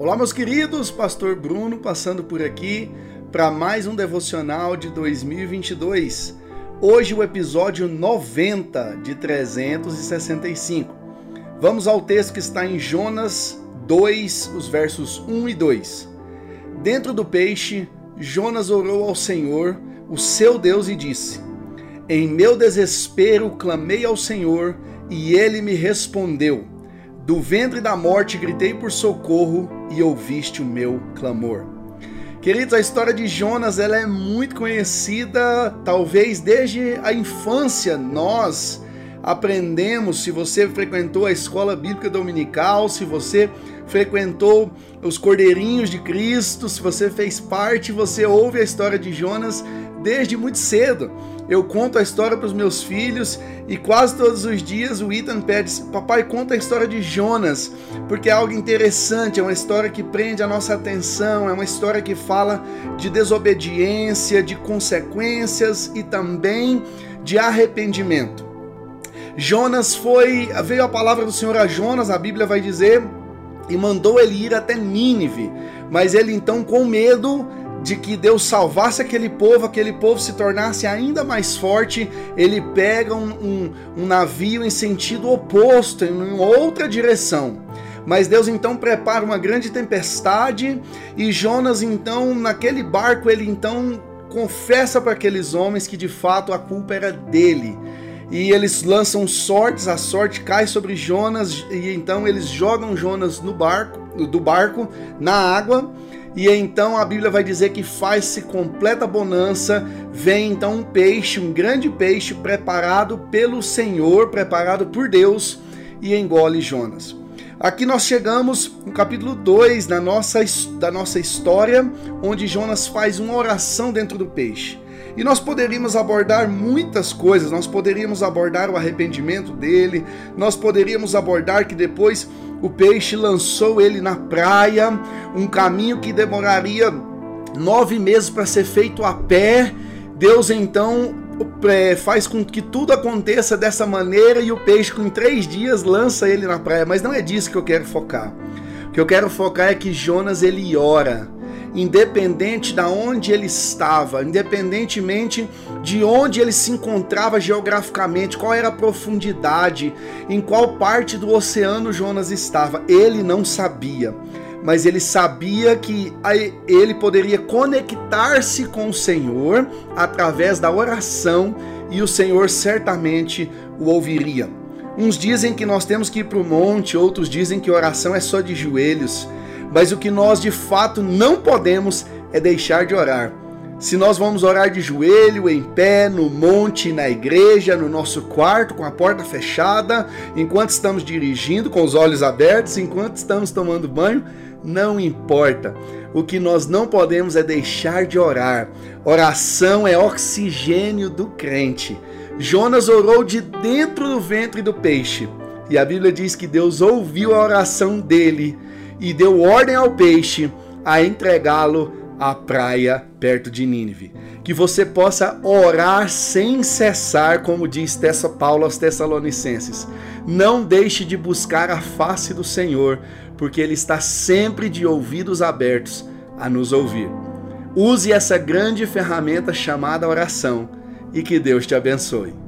Olá, meus queridos, Pastor Bruno passando por aqui para mais um devocional de 2022. Hoje, o episódio 90 de 365. Vamos ao texto que está em Jonas 2, os versos 1 e 2. Dentro do peixe, Jonas orou ao Senhor, o seu Deus, e disse: Em meu desespero clamei ao Senhor, e ele me respondeu. Do ventre da morte gritei por socorro e ouviste o meu clamor. Queridos, a história de Jonas ela é muito conhecida, talvez desde a infância nós aprendemos, se você frequentou a escola bíblica dominical, se você frequentou os Cordeirinhos de Cristo, se você fez parte, você ouve a história de Jonas desde muito cedo. Eu conto a história para os meus filhos e quase todos os dias o Ethan pede: Papai, conta a história de Jonas, porque é algo interessante, é uma história que prende a nossa atenção, é uma história que fala de desobediência, de consequências e também de arrependimento. Jonas foi, veio a palavra do Senhor a Jonas, a Bíblia vai dizer, e mandou ele ir até Nínive. Mas ele então, com medo, de que Deus salvasse aquele povo, aquele povo se tornasse ainda mais forte, ele pega um, um, um navio em sentido oposto, em outra direção. Mas Deus então prepara uma grande tempestade e Jonas então naquele barco ele então confessa para aqueles homens que de fato a culpa era dele. E eles lançam sortes, a sorte cai sobre Jonas e então eles jogam Jonas no barco, do barco na água e então a Bíblia vai dizer que faz-se completa bonança, vem então um peixe, um grande peixe preparado pelo Senhor, preparado por Deus, e engole Jonas. Aqui nós chegamos no capítulo 2 da nossa, da nossa história, onde Jonas faz uma oração dentro do peixe. E nós poderíamos abordar muitas coisas, nós poderíamos abordar o arrependimento dele, nós poderíamos abordar que depois o peixe lançou ele na praia, um caminho que demoraria nove meses para ser feito a pé. Deus então faz com que tudo aconteça dessa maneira e o peixe, com três dias, lança ele na praia. Mas não é disso que eu quero focar. O que eu quero focar é que Jonas ele ora independente de onde ele estava, independentemente de onde ele se encontrava geograficamente, qual era a profundidade, em qual parte do oceano Jonas estava, ele não sabia. Mas ele sabia que ele poderia conectar-se com o Senhor através da oração e o Senhor certamente o ouviria. Uns dizem que nós temos que ir para o monte, outros dizem que oração é só de joelhos mas o que nós de fato não podemos é deixar de orar. Se nós vamos orar de joelho, em pé, no monte, na igreja, no nosso quarto, com a porta fechada, enquanto estamos dirigindo, com os olhos abertos, enquanto estamos tomando banho, não importa. O que nós não podemos é deixar de orar. Oração é oxigênio do crente. Jonas orou de dentro do ventre do peixe. E a Bíblia diz que Deus ouviu a oração dele e deu ordem ao peixe a entregá-lo à praia perto de Nínive. Que você possa orar sem cessar, como diz Paulo aos Tessalonicenses. Não deixe de buscar a face do Senhor, porque Ele está sempre de ouvidos abertos a nos ouvir. Use essa grande ferramenta chamada oração e que Deus te abençoe.